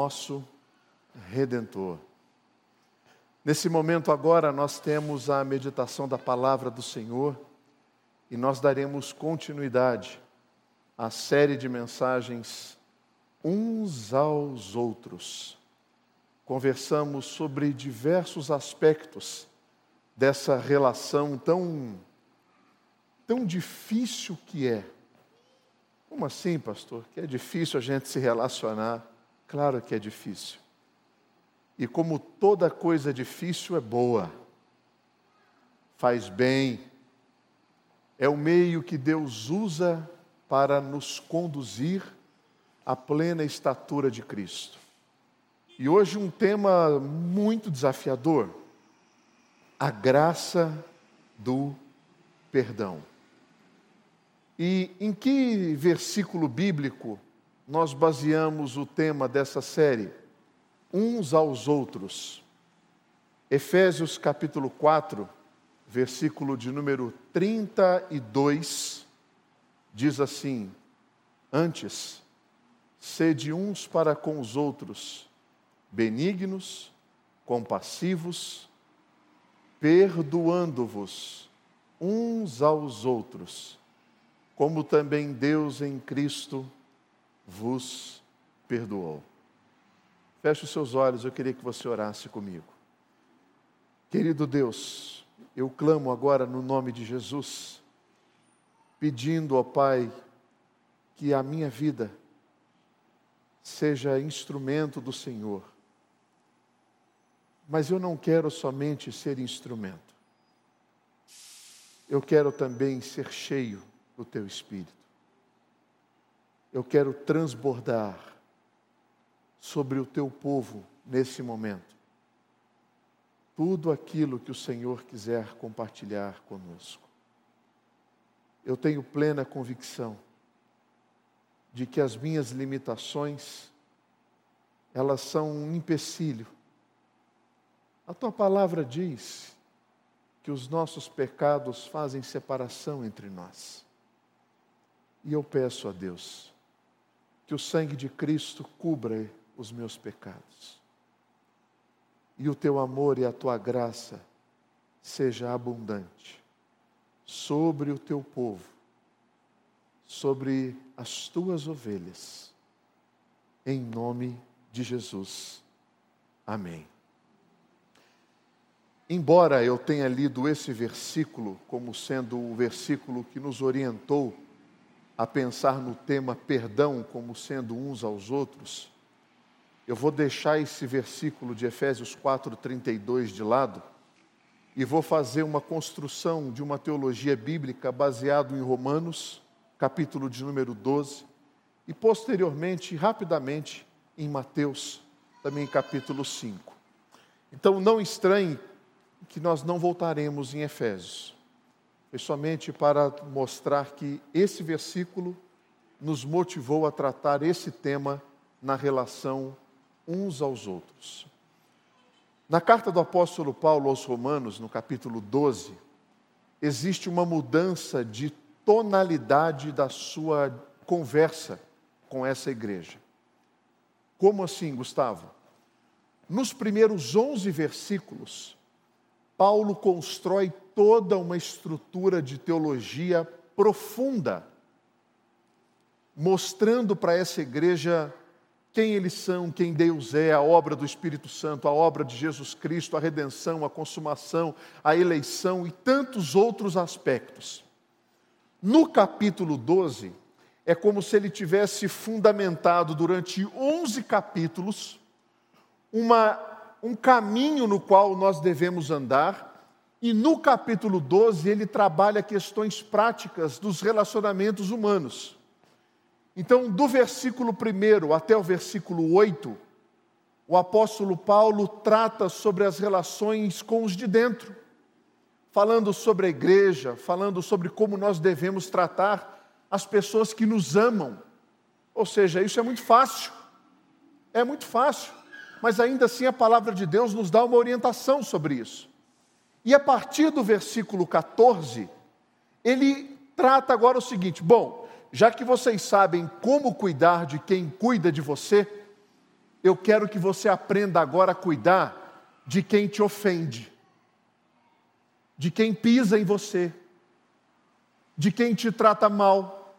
nosso Redentor. Nesse momento agora nós temos a meditação da palavra do Senhor e nós daremos continuidade à série de mensagens uns aos outros. Conversamos sobre diversos aspectos dessa relação tão tão difícil que é. Como assim, pastor? Que é difícil a gente se relacionar? Claro que é difícil. E como toda coisa difícil é boa, faz bem, é o meio que Deus usa para nos conduzir à plena estatura de Cristo. E hoje um tema muito desafiador: a graça do perdão. E em que versículo bíblico nós baseamos o tema dessa série? Uns aos outros. Efésios capítulo 4, versículo de número 32, diz assim: Antes, sede uns para com os outros, benignos, compassivos, perdoando-vos uns aos outros como também Deus em Cristo vos perdoou. Feche os seus olhos, eu queria que você orasse comigo. Querido Deus, eu clamo agora no nome de Jesus, pedindo ao Pai que a minha vida seja instrumento do Senhor. Mas eu não quero somente ser instrumento. Eu quero também ser cheio o teu espírito. Eu quero transbordar sobre o teu povo nesse momento tudo aquilo que o Senhor quiser compartilhar conosco. Eu tenho plena convicção de que as minhas limitações elas são um empecilho. A tua palavra diz que os nossos pecados fazem separação entre nós. E eu peço a Deus que o sangue de Cristo cubra os meus pecados. E o teu amor e a tua graça seja abundante sobre o teu povo, sobre as tuas ovelhas. Em nome de Jesus. Amém. Embora eu tenha lido esse versículo como sendo o versículo que nos orientou a pensar no tema perdão como sendo uns aos outros, eu vou deixar esse versículo de Efésios 4:32 de lado e vou fazer uma construção de uma teologia bíblica baseado em Romanos, capítulo de número 12, e posteriormente, rapidamente, em Mateus, também capítulo 5. Então não estranhe que nós não voltaremos em Efésios. Foi somente para mostrar que esse versículo nos motivou a tratar esse tema na relação uns aos outros. Na carta do apóstolo Paulo aos Romanos, no capítulo 12, existe uma mudança de tonalidade da sua conversa com essa igreja. Como assim, Gustavo? Nos primeiros 11 versículos, Paulo constrói toda uma estrutura de teologia profunda, mostrando para essa igreja quem eles são, quem Deus é, a obra do Espírito Santo, a obra de Jesus Cristo, a redenção, a consumação, a eleição e tantos outros aspectos. No capítulo 12, é como se ele tivesse fundamentado durante 11 capítulos uma, um caminho no qual nós devemos andar e no capítulo 12, ele trabalha questões práticas dos relacionamentos humanos. Então, do versículo 1 até o versículo 8, o apóstolo Paulo trata sobre as relações com os de dentro, falando sobre a igreja, falando sobre como nós devemos tratar as pessoas que nos amam. Ou seja, isso é muito fácil, é muito fácil, mas ainda assim a palavra de Deus nos dá uma orientação sobre isso. E a partir do versículo 14, ele trata agora o seguinte: bom, já que vocês sabem como cuidar de quem cuida de você, eu quero que você aprenda agora a cuidar de quem te ofende, de quem pisa em você, de quem te trata mal,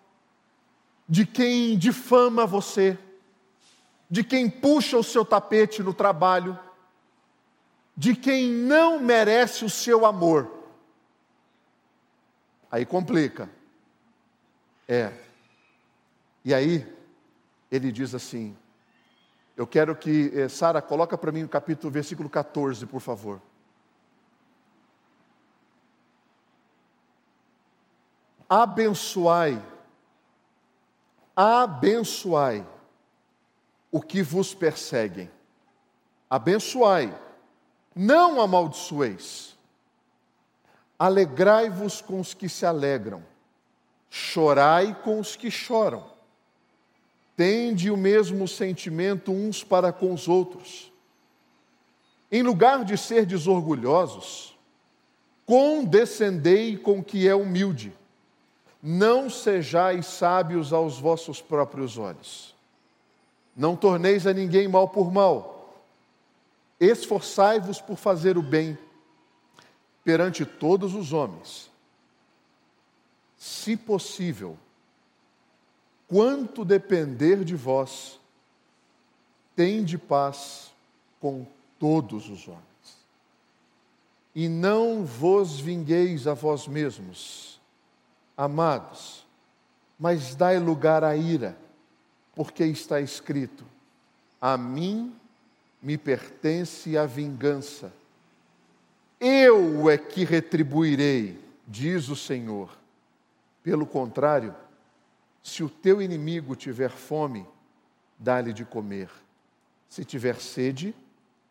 de quem difama você, de quem puxa o seu tapete no trabalho, de quem não merece o seu amor. Aí complica. É. E aí, ele diz assim: Eu quero que, eh, Sara, coloca para mim o capítulo, versículo 14, por favor. Abençoai, abençoai o que vos perseguem. Abençoai, não amaldiçoeis. Alegrai-vos com os que se alegram, chorai com os que choram. Tende o mesmo sentimento uns para com os outros. Em lugar de ser desorgulhosos, condescendei com o que é humilde. Não sejais sábios aos vossos próprios olhos. Não torneis a ninguém mal por mal. Esforçai-vos por fazer o bem perante todos os homens. Se possível, quanto depender de vós, tende paz com todos os homens. E não vos vingueis a vós mesmos, amados, mas dai lugar à ira, porque está escrito: A mim me pertence a vingança eu é que retribuirei, diz o Senhor. Pelo contrário, se o teu inimigo tiver fome, dá-lhe de comer. Se tiver sede,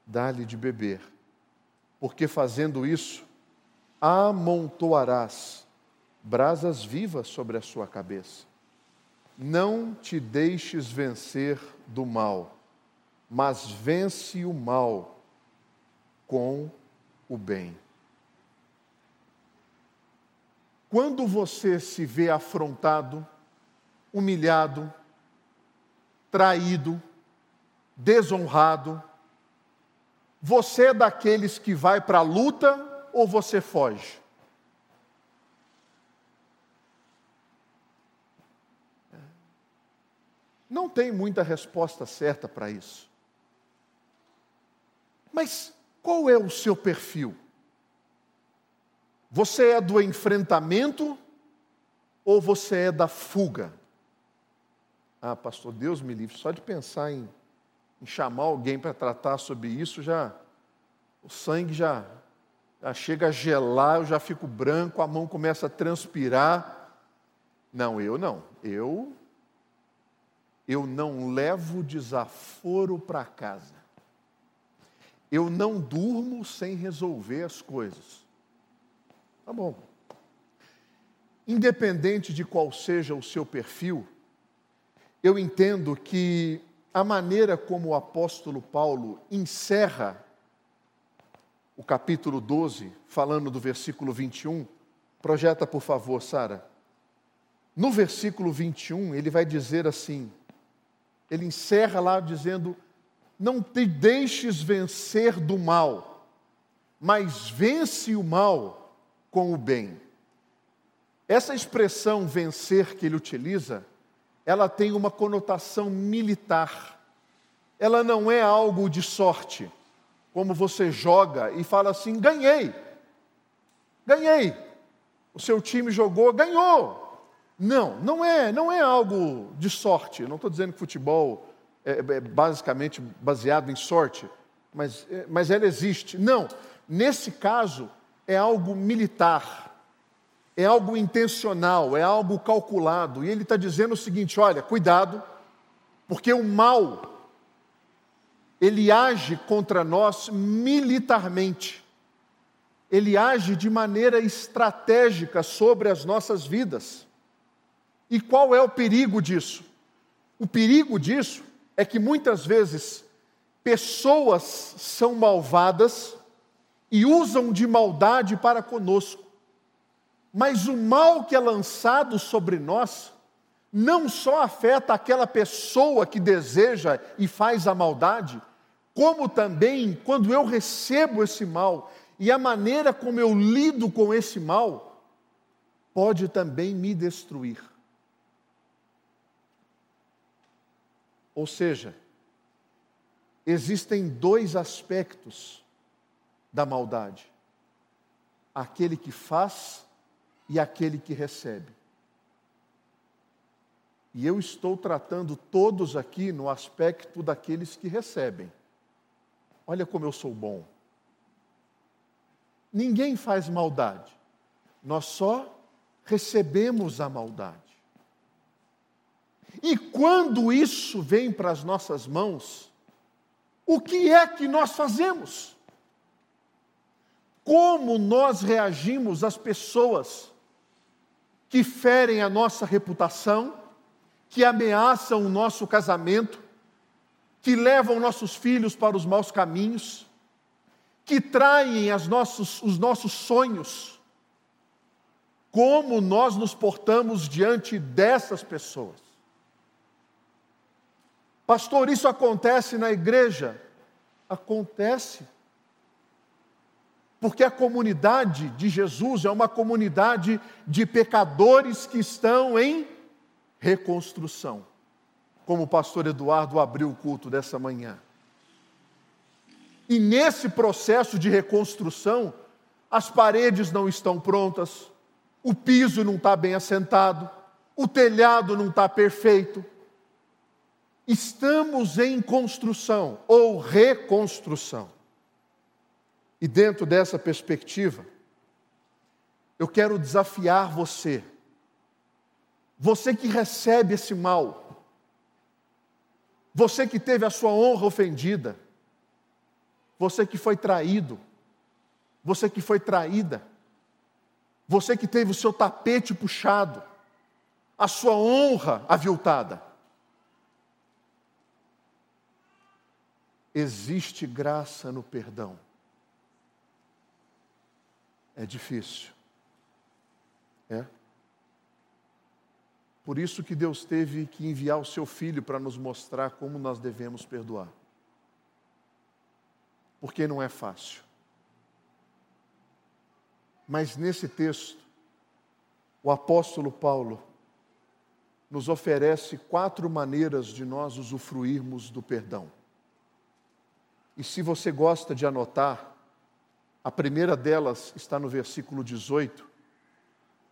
dá-lhe de beber. Porque fazendo isso, amontoarás brasas vivas sobre a sua cabeça. Não te deixes vencer do mal, mas vence o mal com o bem. Quando você se vê afrontado, humilhado, traído, desonrado, você é daqueles que vai para a luta ou você foge? Não tem muita resposta certa para isso. Mas qual é o seu perfil? Você é do enfrentamento ou você é da fuga? Ah, pastor, Deus me livre, só de pensar em, em chamar alguém para tratar sobre isso, já o sangue já, já chega a gelar, eu já fico branco, a mão começa a transpirar. Não, eu não. Eu eu não levo desaforo para casa eu não durmo sem resolver as coisas. Tá bom. Independente de qual seja o seu perfil, eu entendo que a maneira como o apóstolo Paulo encerra o capítulo 12, falando do versículo 21, projeta por favor, Sara. No versículo 21, ele vai dizer assim: ele encerra lá dizendo não te deixes vencer do mal, mas vence o mal com o bem. Essa expressão vencer que ele utiliza, ela tem uma conotação militar. Ela não é algo de sorte, como você joga e fala assim: ganhei, ganhei. O seu time jogou, ganhou. Não, não é, não é algo de sorte. Não estou dizendo que futebol é, é basicamente baseado em sorte, mas, é, mas ela existe. Não, nesse caso é algo militar, é algo intencional, é algo calculado. E ele está dizendo o seguinte: olha, cuidado, porque o mal ele age contra nós militarmente. Ele age de maneira estratégica sobre as nossas vidas. E qual é o perigo disso? O perigo disso é que muitas vezes pessoas são malvadas e usam de maldade para conosco, mas o mal que é lançado sobre nós não só afeta aquela pessoa que deseja e faz a maldade, como também quando eu recebo esse mal e a maneira como eu lido com esse mal, pode também me destruir. Ou seja, existem dois aspectos da maldade: aquele que faz e aquele que recebe. E eu estou tratando todos aqui no aspecto daqueles que recebem. Olha como eu sou bom. Ninguém faz maldade, nós só recebemos a maldade. E quando isso vem para as nossas mãos, o que é que nós fazemos? Como nós reagimos às pessoas que ferem a nossa reputação, que ameaçam o nosso casamento, que levam nossos filhos para os maus caminhos, que traem nossos, os nossos sonhos. Como nós nos portamos diante dessas pessoas? Pastor, isso acontece na igreja? Acontece. Porque a comunidade de Jesus é uma comunidade de pecadores que estão em reconstrução. Como o pastor Eduardo abriu o culto dessa manhã. E nesse processo de reconstrução, as paredes não estão prontas, o piso não está bem assentado, o telhado não está perfeito. Estamos em construção ou reconstrução. E dentro dessa perspectiva, eu quero desafiar você, você que recebe esse mal, você que teve a sua honra ofendida, você que foi traído, você que foi traída, você que teve o seu tapete puxado, a sua honra aviltada. Existe graça no perdão. É difícil. É. Por isso que Deus teve que enviar o seu filho para nos mostrar como nós devemos perdoar porque não é fácil. Mas nesse texto, o apóstolo Paulo nos oferece quatro maneiras de nós usufruirmos do perdão. E se você gosta de anotar, a primeira delas está no versículo 18,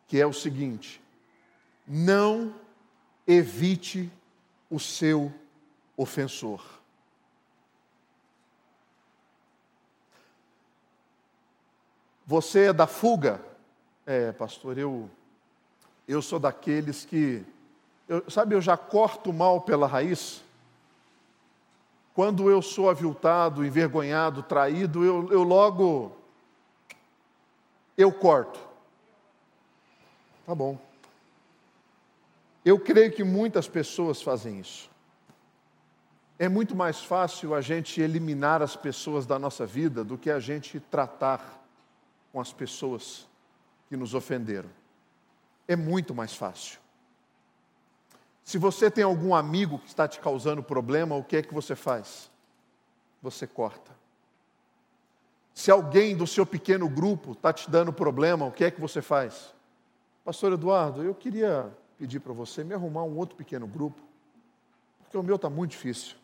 que é o seguinte: não evite o seu ofensor. Você é da fuga? É, pastor, eu, eu sou daqueles que. Eu, sabe, eu já corto mal pela raiz. Quando eu sou aviltado, envergonhado, traído, eu, eu logo. Eu corto. Tá bom. Eu creio que muitas pessoas fazem isso. É muito mais fácil a gente eliminar as pessoas da nossa vida do que a gente tratar com as pessoas que nos ofenderam. É muito mais fácil. Se você tem algum amigo que está te causando problema, o que é que você faz? Você corta. Se alguém do seu pequeno grupo está te dando problema, o que é que você faz? Pastor Eduardo, eu queria pedir para você me arrumar um outro pequeno grupo, porque o meu está muito difícil.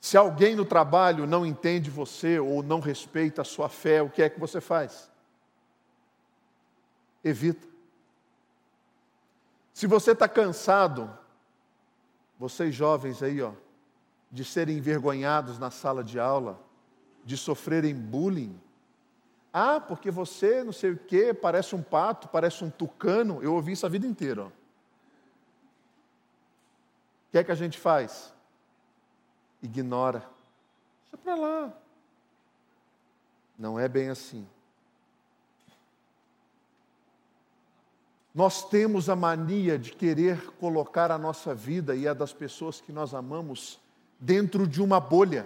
Se alguém no trabalho não entende você ou não respeita a sua fé, o que é que você faz? Evita. Se você está cansado, vocês jovens aí, ó, de serem envergonhados na sala de aula, de sofrerem bullying, ah, porque você não sei o quê, parece um pato, parece um tucano. Eu ouvi isso a vida inteira. Ó. O que é que a gente faz? ignora. Deixa para lá. Não é bem assim. Nós temos a mania de querer colocar a nossa vida e a das pessoas que nós amamos dentro de uma bolha.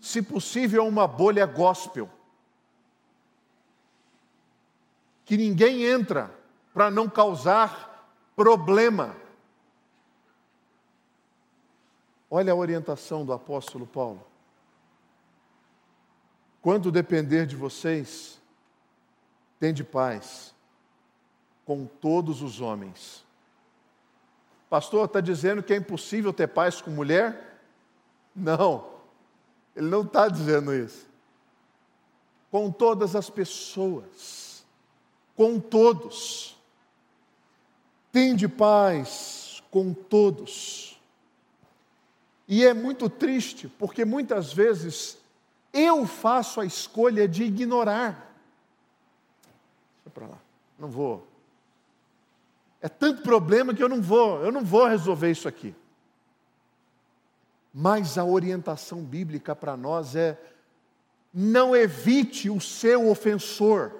Se possível, uma bolha gospel. que ninguém entra para não causar problema. Olha a orientação do apóstolo Paulo. Quando depender de vocês, tende paz com todos os homens. Pastor, está dizendo que é impossível ter paz com mulher? Não, ele não está dizendo isso. Com todas as pessoas, com todos. Tende paz com todos. E é muito triste, porque muitas vezes eu faço a escolha de ignorar. Deixa para lá, não vou. É tanto problema que eu não vou, eu não vou resolver isso aqui. Mas a orientação bíblica para nós é: não evite o seu ofensor.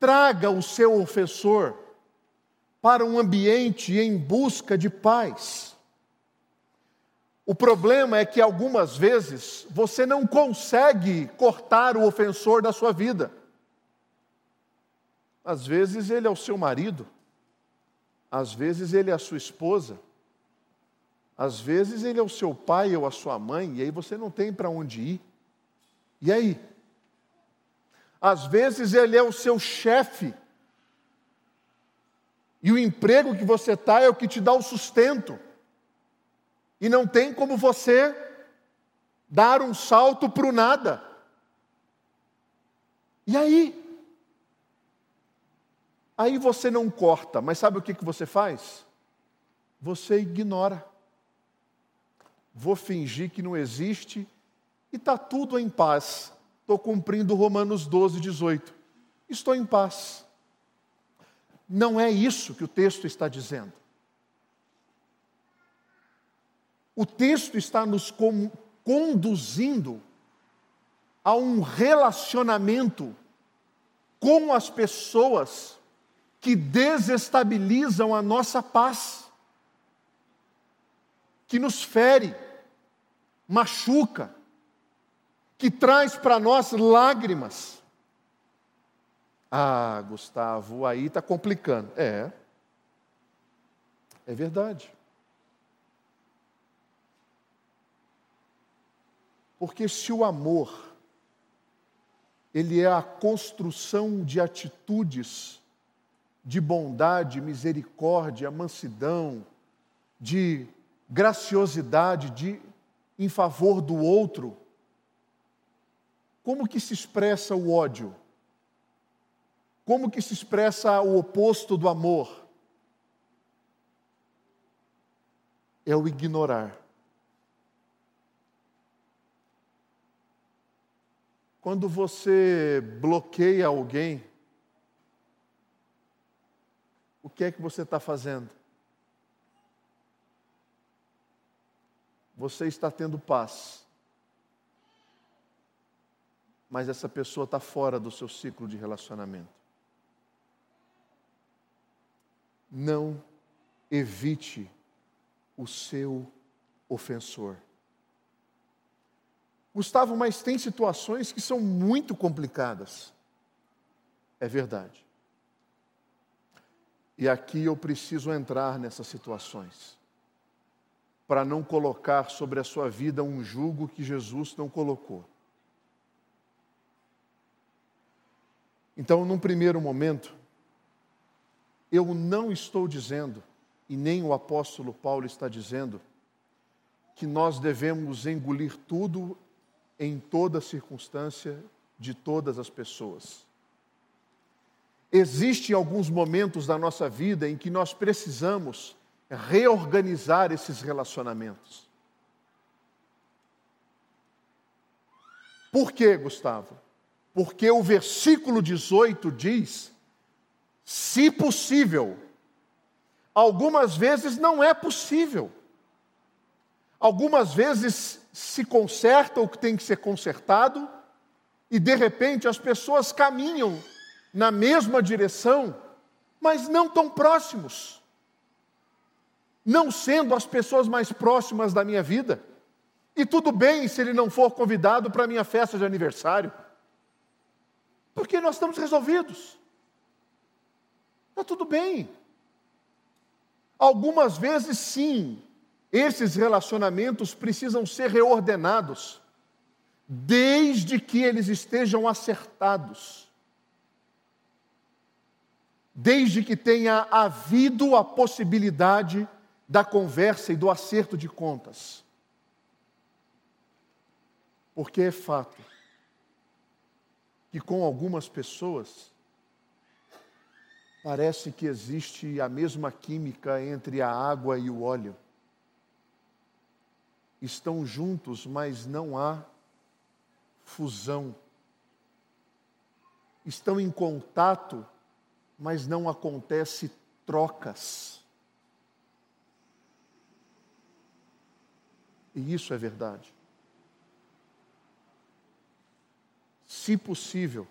Traga o seu ofensor para um ambiente em busca de paz. O problema é que algumas vezes você não consegue cortar o ofensor da sua vida. Às vezes ele é o seu marido, às vezes ele é a sua esposa, às vezes ele é o seu pai ou a sua mãe, e aí você não tem para onde ir. E aí? Às vezes ele é o seu chefe, e o emprego que você está é o que te dá o sustento, e não tem como você dar um salto para o nada. E aí? Aí você não corta, mas sabe o que, que você faz? Você ignora vou fingir que não existe e está tudo em paz. Estou cumprindo Romanos 12, 18. Estou em paz. Não é isso que o texto está dizendo. O texto está nos conduzindo a um relacionamento com as pessoas que desestabilizam a nossa paz, que nos fere, machuca, que traz para nós lágrimas. Ah, Gustavo, aí está complicando. É, é verdade. Porque se o amor, ele é a construção de atitudes de bondade, misericórdia, mansidão, de graciosidade, de em favor do outro, como que se expressa o ódio? Como que se expressa o oposto do amor? É o ignorar. Quando você bloqueia alguém, o que é que você está fazendo? você está tendo paz, mas essa pessoa está fora do seu ciclo de relacionamento. Não evite o seu ofensor. Gustavo, mas tem situações que são muito complicadas. É verdade. E aqui eu preciso entrar nessas situações para não colocar sobre a sua vida um jugo que Jesus não colocou. Então, num primeiro momento, eu não estou dizendo, e nem o apóstolo Paulo está dizendo, que nós devemos engolir tudo em toda circunstância de todas as pessoas. Existem alguns momentos da nossa vida em que nós precisamos reorganizar esses relacionamentos. Por quê, Gustavo? Porque o versículo 18 diz: se possível. Algumas vezes não é possível. Algumas vezes se conserta o que tem que ser consertado, e de repente as pessoas caminham na mesma direção, mas não tão próximos não sendo as pessoas mais próximas da minha vida. E tudo bem se ele não for convidado para a minha festa de aniversário. Porque nós estamos resolvidos. Está tudo bem. Algumas vezes, sim, esses relacionamentos precisam ser reordenados, desde que eles estejam acertados, desde que tenha havido a possibilidade da conversa e do acerto de contas. Porque é fato que com algumas pessoas parece que existe a mesma química entre a água e o óleo. Estão juntos, mas não há fusão. Estão em contato, mas não acontece trocas. E isso é verdade. Se possível,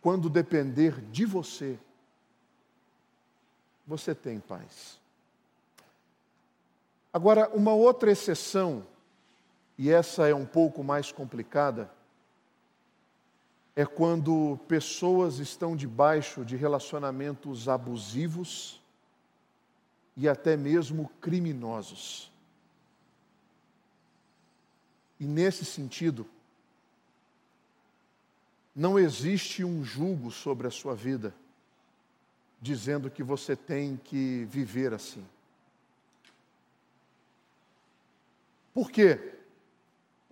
quando depender de você, você tem paz. Agora, uma outra exceção, e essa é um pouco mais complicada, é quando pessoas estão debaixo de relacionamentos abusivos e até mesmo criminosos. E nesse sentido, não existe um julgo sobre a sua vida dizendo que você tem que viver assim. Por quê?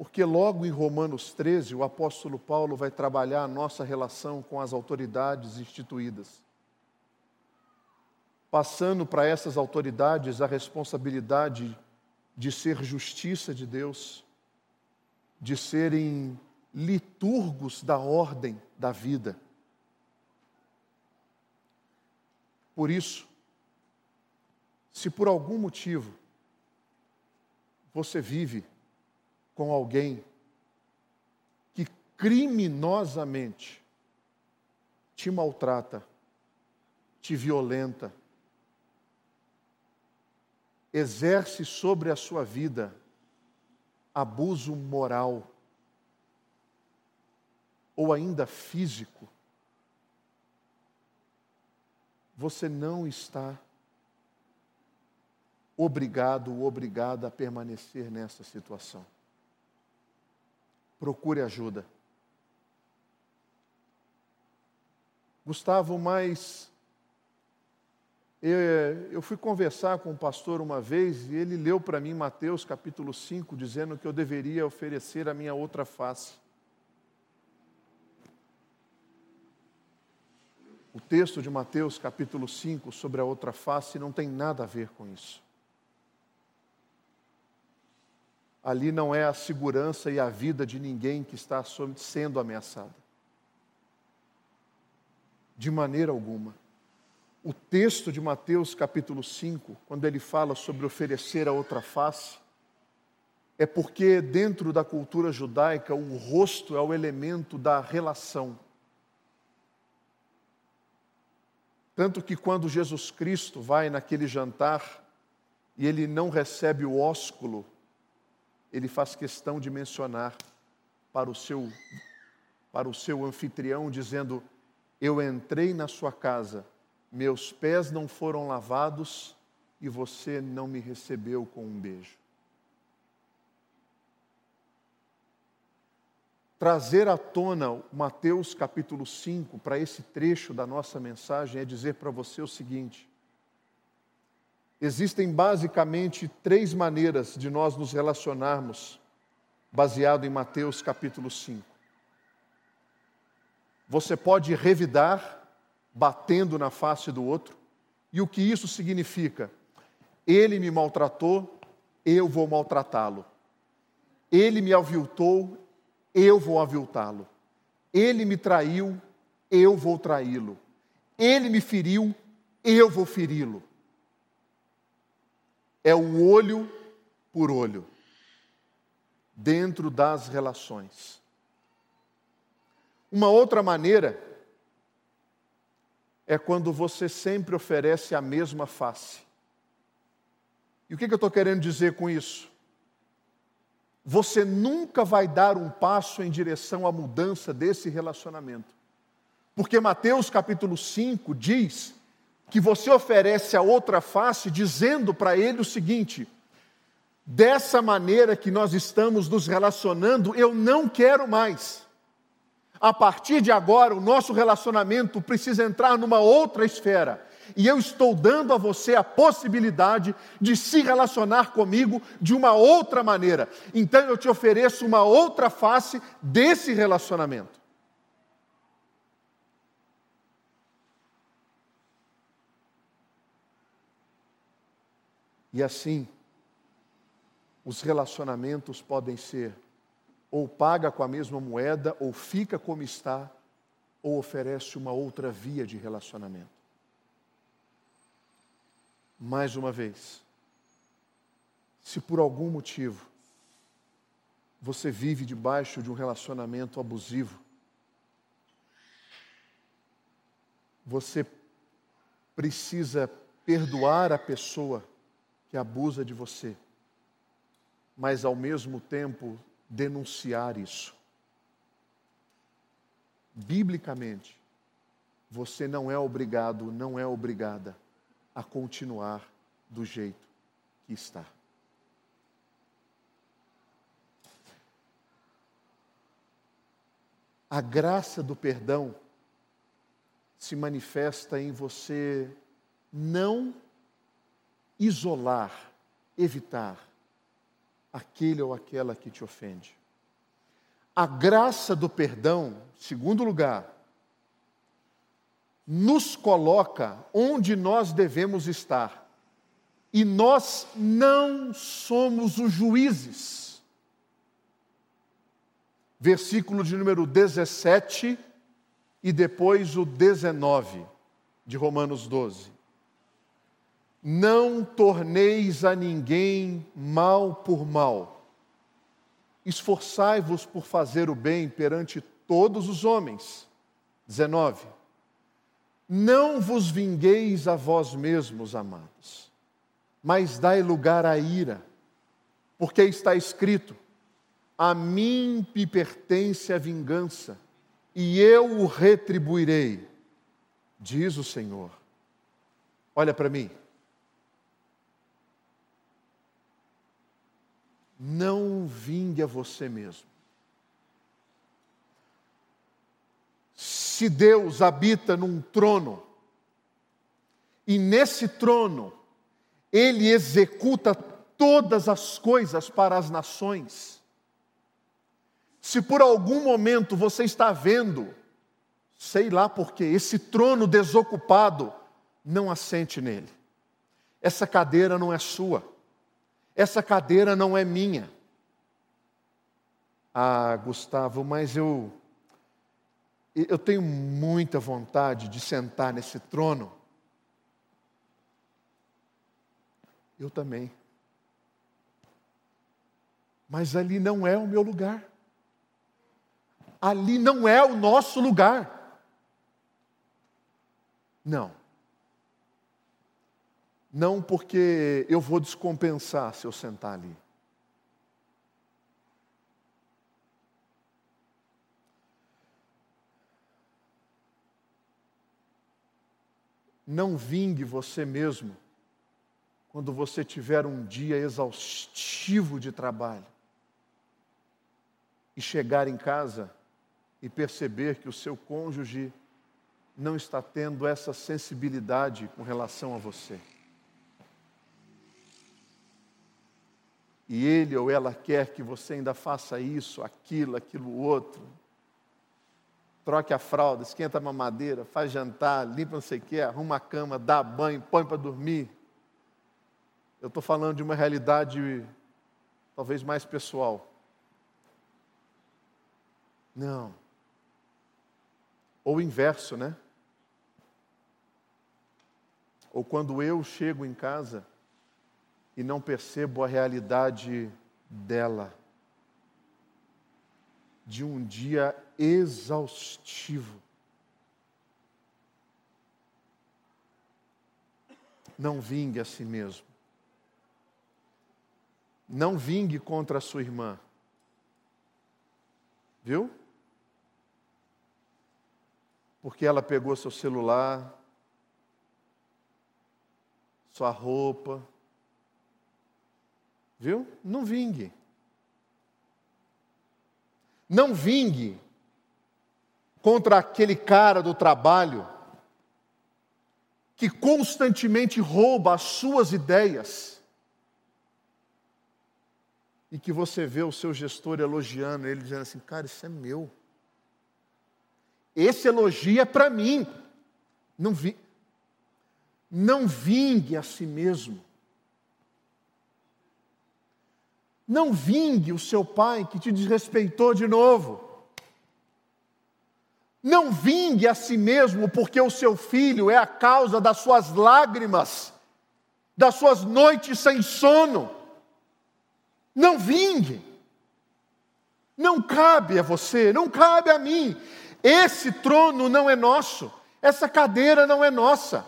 Porque logo em Romanos 13, o apóstolo Paulo vai trabalhar a nossa relação com as autoridades instituídas. Passando para essas autoridades a responsabilidade de ser justiça de Deus, de serem liturgos da ordem da vida. Por isso, se por algum motivo você vive com alguém que criminosamente te maltrata, te violenta, exerce sobre a sua vida abuso moral ou ainda físico, você não está obrigado ou obrigada a permanecer nessa situação. Procure ajuda. Gustavo, mas eu, eu fui conversar com um pastor uma vez e ele leu para mim Mateus capítulo 5, dizendo que eu deveria oferecer a minha outra face. O texto de Mateus, capítulo 5, sobre a outra face, não tem nada a ver com isso. Ali não é a segurança e a vida de ninguém que está sendo ameaçada. De maneira alguma. O texto de Mateus, capítulo 5, quando ele fala sobre oferecer a outra face, é porque dentro da cultura judaica o rosto é o elemento da relação. Tanto que quando Jesus Cristo vai naquele jantar e ele não recebe o ósculo, ele faz questão de mencionar para o seu para o seu anfitrião dizendo: Eu entrei na sua casa, meus pés não foram lavados e você não me recebeu com um beijo. trazer à tona Mateus capítulo 5 para esse trecho da nossa mensagem é dizer para você o seguinte: existem basicamente três maneiras de nós nos relacionarmos, baseado em Mateus capítulo 5. Você pode revidar, batendo na face do outro, e o que isso significa? Ele me maltratou, eu vou maltratá-lo. Ele me aviltou, eu vou aviltá-lo. Ele me traiu, eu vou traí-lo. Ele me feriu, eu vou feri-lo. É o olho por olho, dentro das relações. Uma outra maneira é quando você sempre oferece a mesma face. E o que, eu estou querendo dizer com isso? você nunca vai dar um passo em direção à mudança desse relacionamento. Porque Mateus capítulo 5 diz que você oferece a outra face dizendo para ele o seguinte: dessa maneira que nós estamos nos relacionando, eu não quero mais. A partir de agora, o nosso relacionamento precisa entrar numa outra esfera. E eu estou dando a você a possibilidade de se relacionar comigo de uma outra maneira. Então eu te ofereço uma outra face desse relacionamento. E assim, os relacionamentos podem ser ou paga com a mesma moeda, ou fica como está, ou oferece uma outra via de relacionamento. Mais uma vez, se por algum motivo você vive debaixo de um relacionamento abusivo, você precisa perdoar a pessoa que abusa de você, mas ao mesmo tempo denunciar isso. Biblicamente, você não é obrigado, não é obrigada a continuar do jeito que está. A graça do perdão se manifesta em você não isolar, evitar aquele ou aquela que te ofende. A graça do perdão, segundo lugar, nos coloca onde nós devemos estar. E nós não somos os juízes. Versículo de número 17 e depois o 19 de Romanos 12. Não torneis a ninguém mal por mal. Esforçai-vos por fazer o bem perante todos os homens. 19. Não vos vingueis a vós mesmos, amados, mas dai lugar à ira, porque está escrito: A mim me pertence a vingança, e eu o retribuirei, diz o Senhor. Olha para mim. Não vingue a você mesmo. Se Deus habita num trono, e nesse trono, Ele executa todas as coisas para as nações. Se por algum momento você está vendo, sei lá porquê, esse trono desocupado, não assente nele. Essa cadeira não é sua. Essa cadeira não é minha. Ah, Gustavo, mas eu eu tenho muita vontade de sentar nesse trono. Eu também. Mas ali não é o meu lugar. Ali não é o nosso lugar. Não. Não porque eu vou descompensar se eu sentar ali. Não vingue você mesmo quando você tiver um dia exaustivo de trabalho e chegar em casa e perceber que o seu cônjuge não está tendo essa sensibilidade com relação a você. E ele ou ela quer que você ainda faça isso, aquilo, aquilo outro. Troque a fralda, esquenta a mamadeira, faz jantar, limpa não sei o quê, arruma a cama, dá banho, põe para dormir. Eu estou falando de uma realidade talvez mais pessoal. Não. Ou o inverso, né? Ou quando eu chego em casa e não percebo a realidade dela, de um dia exaustivo. Não vingue a si mesmo. Não vingue contra a sua irmã. Viu? Porque ela pegou seu celular, sua roupa. Viu? Não vingue. Não vingue contra aquele cara do trabalho que constantemente rouba as suas ideias e que você vê o seu gestor elogiando ele, dizendo assim: cara, isso é meu. Esse elogio é para mim. Não, vi... não vingue a si mesmo. Não vingue o seu pai que te desrespeitou de novo. Não vingue a si mesmo porque o seu filho é a causa das suas lágrimas, das suas noites sem sono. Não vingue. Não cabe a você, não cabe a mim. Esse trono não é nosso, essa cadeira não é nossa.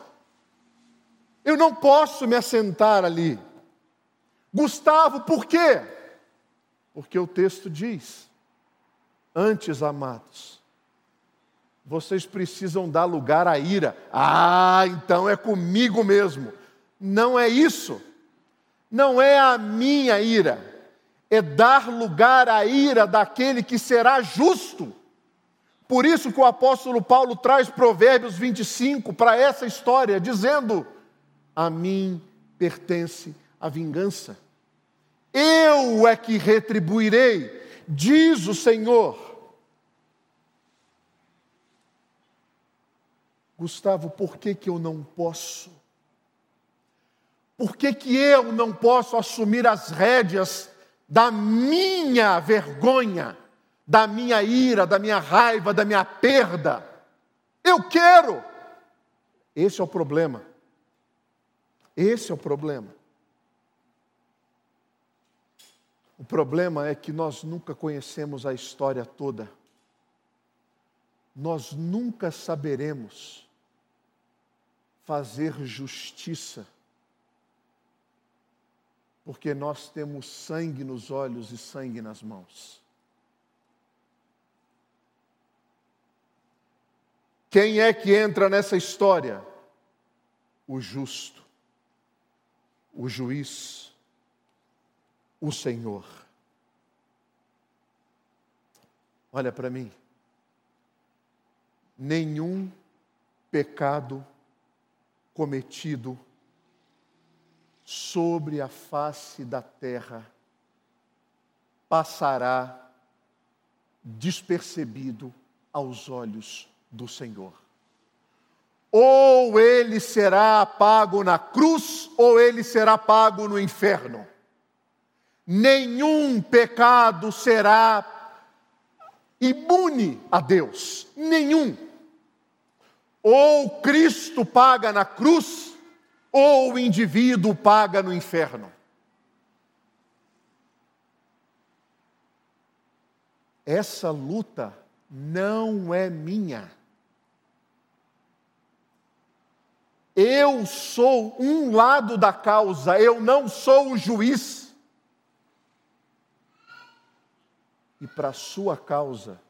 Eu não posso me assentar ali. Gustavo, por quê? Porque o texto diz: Antes, amados, vocês precisam dar lugar à ira. Ah, então é comigo mesmo. Não é isso. Não é a minha ira. É dar lugar à ira daquele que será justo. Por isso que o apóstolo Paulo traz Provérbios 25 para essa história, dizendo: A mim pertence a vingança. Eu é que retribuirei, diz o Senhor. Gustavo, por que, que eu não posso? Por que, que eu não posso assumir as rédeas da minha vergonha, da minha ira, da minha raiva, da minha perda? Eu quero! Esse é o problema. Esse é o problema. O problema é que nós nunca conhecemos a história toda. Nós nunca saberemos fazer justiça, porque nós temos sangue nos olhos e sangue nas mãos. Quem é que entra nessa história? O justo, o juiz, o Senhor. Olha para mim. Nenhum pecado cometido sobre a face da terra passará despercebido aos olhos do Senhor. Ou ele será pago na cruz, ou ele será pago no inferno. Nenhum pecado será imune a Deus, nenhum. Ou Cristo paga na cruz, ou o indivíduo paga no inferno. Essa luta não é minha. Eu sou um lado da causa, eu não sou o juiz. E para sua causa,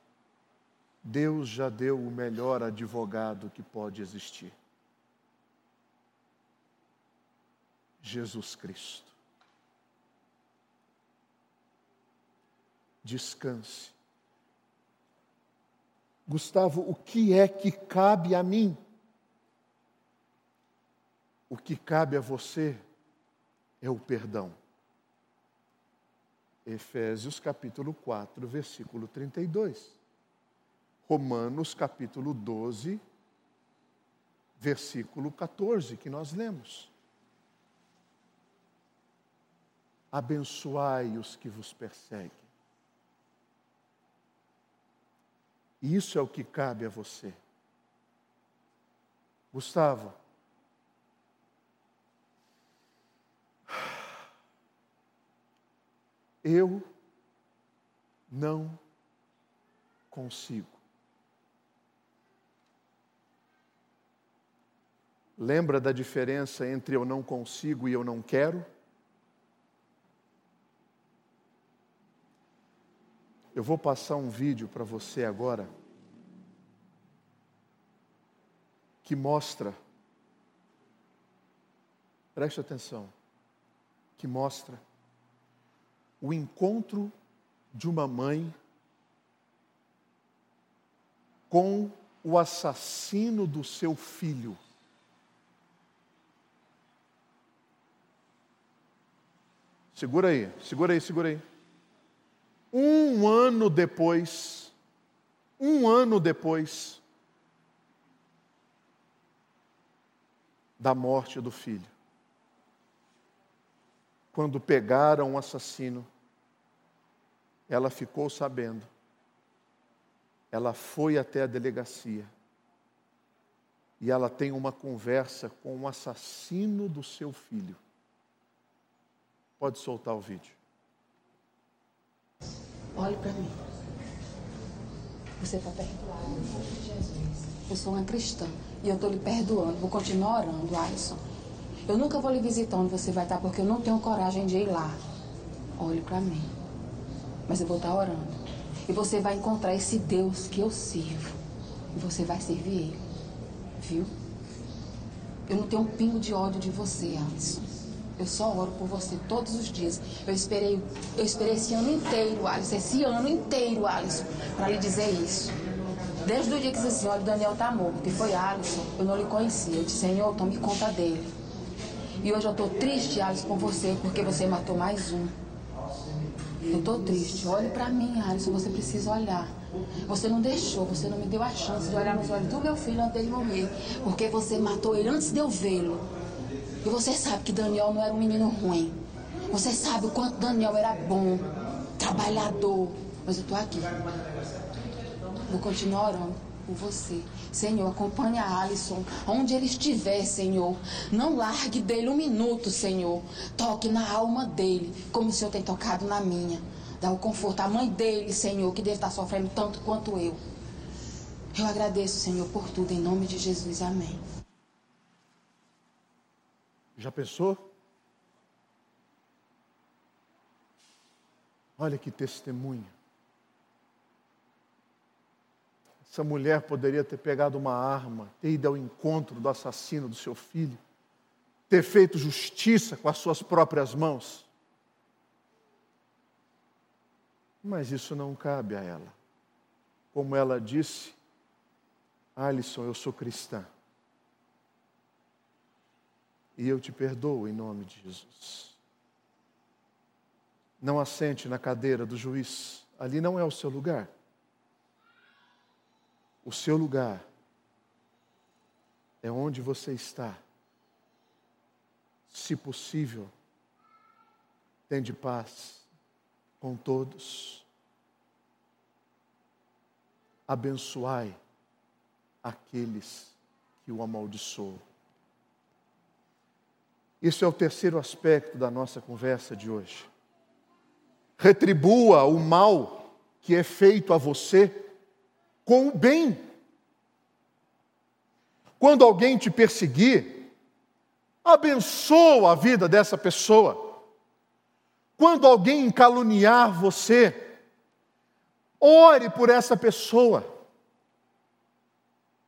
Deus já deu o melhor advogado que pode existir. Jesus Cristo. Descanse. Gustavo, o que é que cabe a mim? O que cabe a você é o perdão. Efésios capítulo 4, versículo 32. Romanos capítulo 12, versículo 14, que nós lemos. Abençoai os que vos perseguem. Isso é o que cabe a você. Gustavo, eu não consigo. Lembra da diferença entre eu não consigo e eu não quero? Eu vou passar um vídeo para você agora que mostra, preste atenção, que mostra o encontro de uma mãe com o assassino do seu filho. Segura aí, segura aí, segura aí. Um ano depois, um ano depois da morte do filho, quando pegaram o assassino, ela ficou sabendo. Ela foi até a delegacia e ela tem uma conversa com o assassino do seu filho. Pode soltar o vídeo. Olhe para mim. Você está perdoado. Eu sou uma cristã e eu estou lhe perdoando. Vou continuar orando, Alisson. Eu nunca vou lhe visitar onde você vai estar porque eu não tenho coragem de ir lá. Olhe para mim. Mas eu vou estar orando. E você vai encontrar esse Deus que eu sirvo. E você vai servir Ele. Viu? Eu não tenho um pingo de ódio de você, Alisson. Eu só oro por você todos os dias. Eu esperei, eu esperei esse ano inteiro, Alisson, esse ano inteiro, Alisson, para lhe dizer isso. Desde o dia que disse, olha, o Daniel tá morto, que foi Alisson, eu não lhe conhecia. Eu disse, Senhor, tome conta dele. E hoje eu estou triste, Alisson, com você, porque você matou mais um. Eu estou triste. Olhe para mim, Alisson, você precisa olhar. Você não deixou, você não me deu a chance de olhar nos olhos do meu filho antes dele morrer. Porque você matou ele antes de eu vê-lo. E você sabe que Daniel não era um menino ruim. Você sabe o quanto Daniel era bom, trabalhador. Mas eu estou aqui. Vou continuar orando por você. Senhor, acompanhe a Alisson, onde ele estiver, Senhor. Não largue dele um minuto, Senhor. Toque na alma dele, como o Senhor tem tocado na minha. Dá o conforto à mãe dele, Senhor, que deve estar sofrendo tanto quanto eu. Eu agradeço, Senhor, por tudo, em nome de Jesus. Amém. Já pensou? Olha que testemunho. Essa mulher poderia ter pegado uma arma, ter ido ao encontro do assassino do seu filho, ter feito justiça com as suas próprias mãos. Mas isso não cabe a ela. Como ela disse, Alisson, eu sou cristã e eu te perdoo em nome de Jesus. Não assente na cadeira do juiz, ali não é o seu lugar. O seu lugar é onde você está. Se possível, tende paz com todos. Abençoai aqueles que o amaldiçoam. Isso é o terceiro aspecto da nossa conversa de hoje. Retribua o mal que é feito a você com o bem. Quando alguém te perseguir, abençoa a vida dessa pessoa. Quando alguém caluniar você, ore por essa pessoa.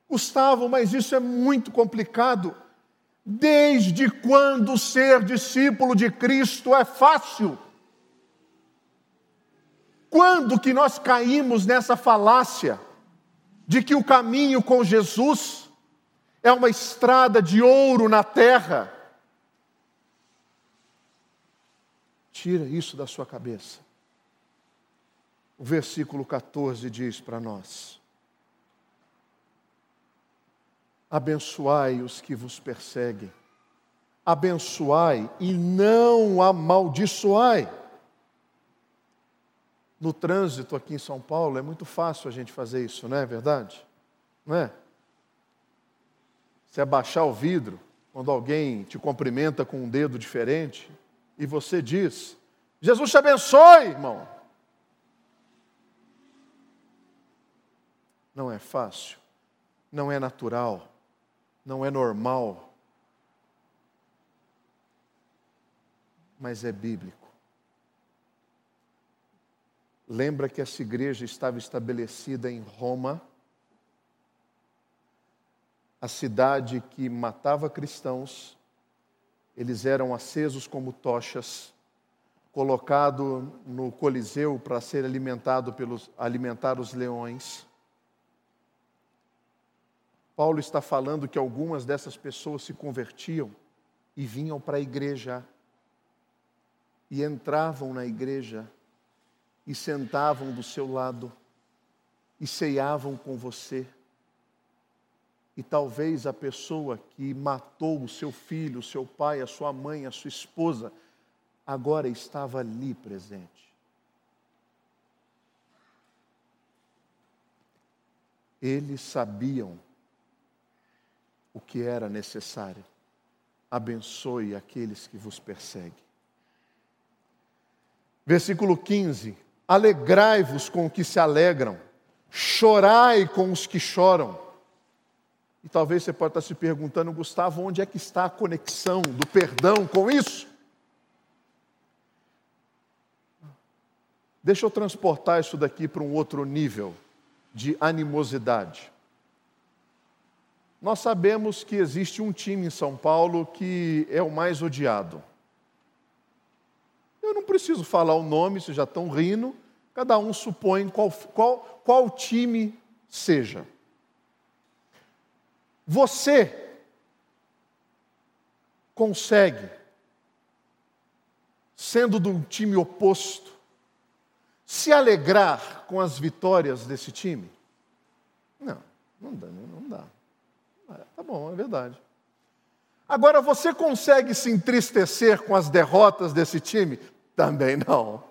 Gustavo, mas isso é muito complicado. Desde quando ser discípulo de Cristo é fácil? Quando que nós caímos nessa falácia de que o caminho com Jesus é uma estrada de ouro na terra? Tira isso da sua cabeça. O versículo 14 diz para nós: abençoai os que vos perseguem, abençoai e não amaldiçoai. No trânsito aqui em São Paulo é muito fácil a gente fazer isso, não é verdade? Não é? Você abaixar o vidro quando alguém te cumprimenta com um dedo diferente e você diz: Jesus te abençoe, irmão. Não é fácil, não é natural não é normal, mas é bíblico. Lembra que essa igreja estava estabelecida em Roma, a cidade que matava cristãos, eles eram acesos como tochas, colocado no Coliseu para ser alimentado pelos alimentar os leões. Paulo está falando que algumas dessas pessoas se convertiam e vinham para a igreja e entravam na igreja e sentavam do seu lado e ceiavam com você. E talvez a pessoa que matou o seu filho, o seu pai, a sua mãe, a sua esposa, agora estava ali presente. Eles sabiam o que era necessário. Abençoe aqueles que vos perseguem. Versículo 15: Alegrai-vos com os que se alegram, chorai com os que choram. E talvez você possa estar se perguntando, Gustavo, onde é que está a conexão do perdão com isso? Deixa eu transportar isso daqui para um outro nível de animosidade. Nós sabemos que existe um time em São Paulo que é o mais odiado. Eu não preciso falar o nome, vocês já estão rindo. Cada um supõe qual, qual, qual time seja. Você consegue, sendo de um time oposto, se alegrar com as vitórias desse time? Não, não dá, não dá. É, tá bom, é verdade. Agora, você consegue se entristecer com as derrotas desse time? Também não.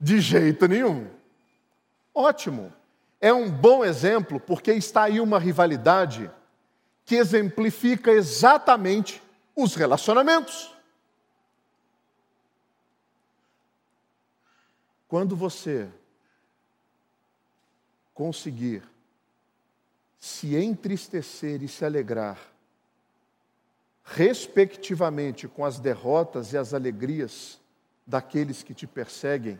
De jeito nenhum. Ótimo. É um bom exemplo porque está aí uma rivalidade que exemplifica exatamente os relacionamentos. Quando você conseguir se entristecer e se alegrar, respectivamente com as derrotas e as alegrias daqueles que te perseguem,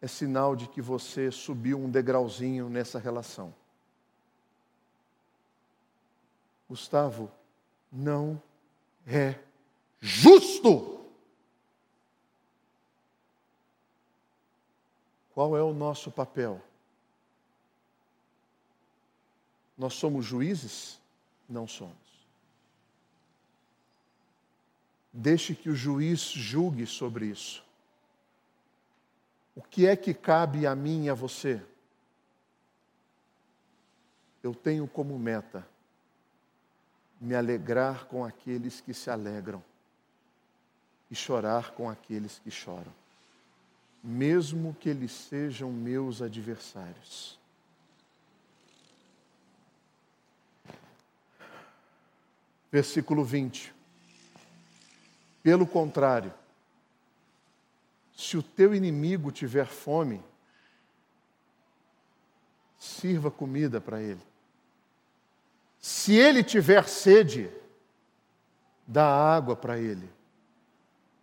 é sinal de que você subiu um degrauzinho nessa relação. Gustavo, não é justo. Qual é o nosso papel? Nós somos juízes? Não somos. Deixe que o juiz julgue sobre isso. O que é que cabe a mim e a você? Eu tenho como meta me alegrar com aqueles que se alegram e chorar com aqueles que choram, mesmo que eles sejam meus adversários. Versículo 20. Pelo contrário, se o teu inimigo tiver fome, sirva comida para ele. Se ele tiver sede, dá água para ele.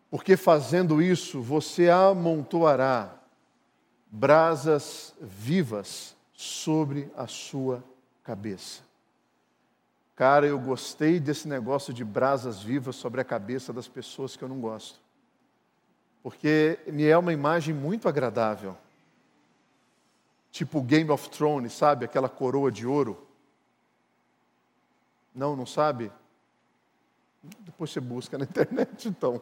Porque fazendo isso, você amontoará brasas vivas sobre a sua cabeça. Cara, eu gostei desse negócio de brasas vivas sobre a cabeça das pessoas que eu não gosto. Porque me é uma imagem muito agradável. Tipo Game of Thrones, sabe? Aquela coroa de ouro. Não, não sabe? Depois você busca na internet então.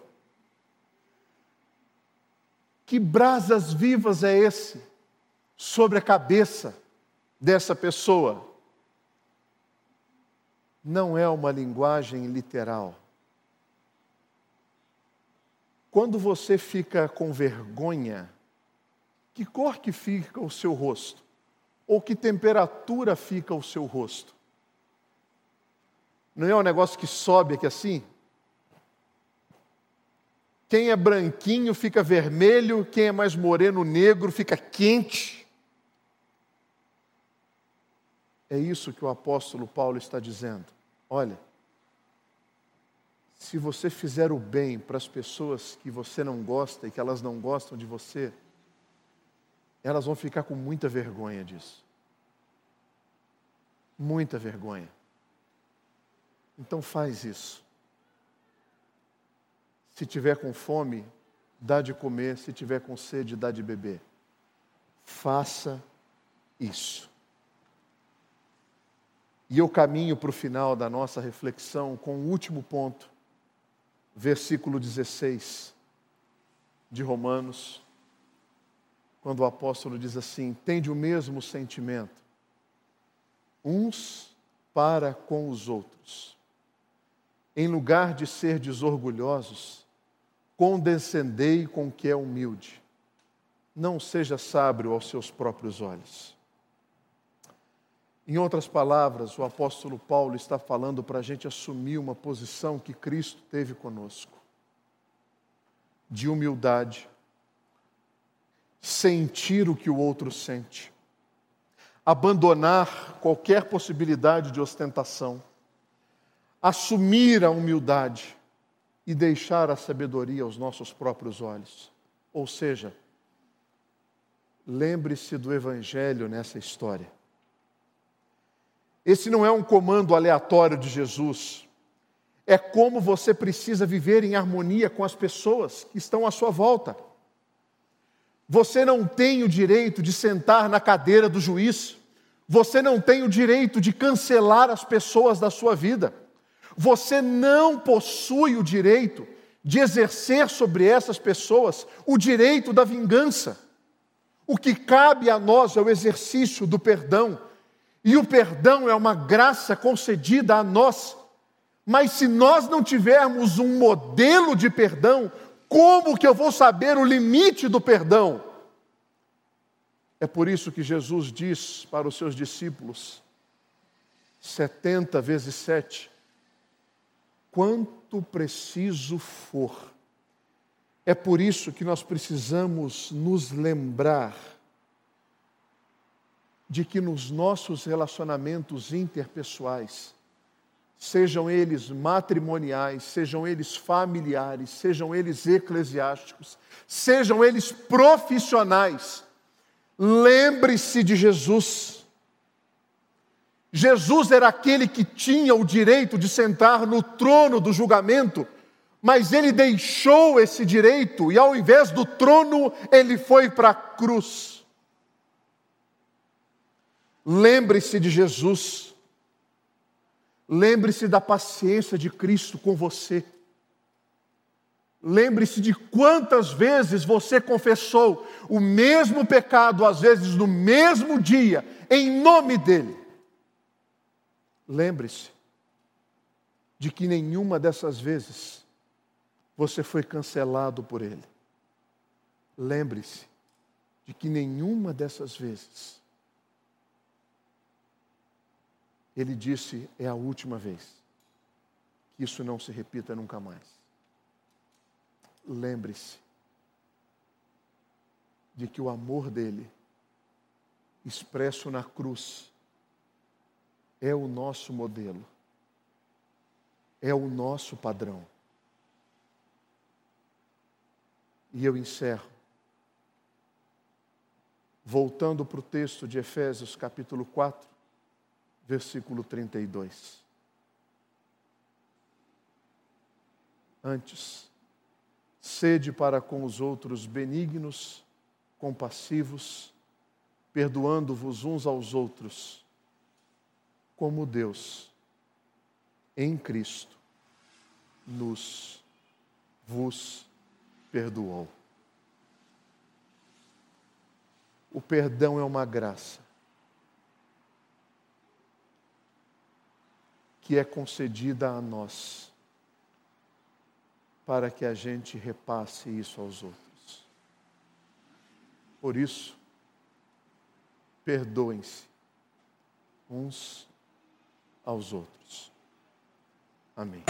Que brasas vivas é esse sobre a cabeça dessa pessoa? Não é uma linguagem literal. Quando você fica com vergonha, que cor que fica o seu rosto? Ou que temperatura fica o seu rosto? Não é um negócio que sobe aqui assim? Quem é branquinho fica vermelho, quem é mais moreno, negro, fica quente. É isso que o apóstolo Paulo está dizendo. Olha, se você fizer o bem para as pessoas que você não gosta e que elas não gostam de você, elas vão ficar com muita vergonha disso. Muita vergonha. Então faz isso. Se tiver com fome, dá de comer, se tiver com sede, dá de beber. Faça isso. E eu caminho para o final da nossa reflexão com o último ponto, versículo 16 de Romanos, quando o apóstolo diz assim: tende o mesmo sentimento, uns para com os outros. Em lugar de ser desorgulhosos, condescendei com o que é humilde. Não seja sábio aos seus próprios olhos. Em outras palavras, o apóstolo Paulo está falando para a gente assumir uma posição que Cristo teve conosco, de humildade, sentir o que o outro sente, abandonar qualquer possibilidade de ostentação, assumir a humildade e deixar a sabedoria aos nossos próprios olhos. Ou seja, lembre-se do Evangelho nessa história. Esse não é um comando aleatório de Jesus. É como você precisa viver em harmonia com as pessoas que estão à sua volta. Você não tem o direito de sentar na cadeira do juiz. Você não tem o direito de cancelar as pessoas da sua vida. Você não possui o direito de exercer sobre essas pessoas o direito da vingança. O que cabe a nós é o exercício do perdão. E o perdão é uma graça concedida a nós. Mas se nós não tivermos um modelo de perdão, como que eu vou saber o limite do perdão? É por isso que Jesus diz para os seus discípulos, 70 vezes 7, quanto preciso for. É por isso que nós precisamos nos lembrar de que nos nossos relacionamentos interpessoais, sejam eles matrimoniais, sejam eles familiares, sejam eles eclesiásticos, sejam eles profissionais, lembre-se de Jesus. Jesus era aquele que tinha o direito de sentar no trono do julgamento, mas ele deixou esse direito e, ao invés do trono, ele foi para a cruz. Lembre-se de Jesus. Lembre-se da paciência de Cristo com você. Lembre-se de quantas vezes você confessou o mesmo pecado, às vezes no mesmo dia, em nome dele. Lembre-se de que nenhuma dessas vezes você foi cancelado por ele. Lembre-se de que nenhuma dessas vezes ele disse: é a última vez. Que isso não se repita nunca mais. Lembre-se de que o amor dele, expresso na cruz, é o nosso modelo, é o nosso padrão. E eu encerro. Voltando para o texto de Efésios, capítulo 4, versículo 32. Antes, sede para com os outros benignos, compassivos, perdoando-vos uns aos outros, como Deus, em Cristo, nos vos perdoou. O perdão é uma graça que é concedida a nós, para que a gente repasse isso aos outros. Por isso, perdoem-se uns aos outros. Amém.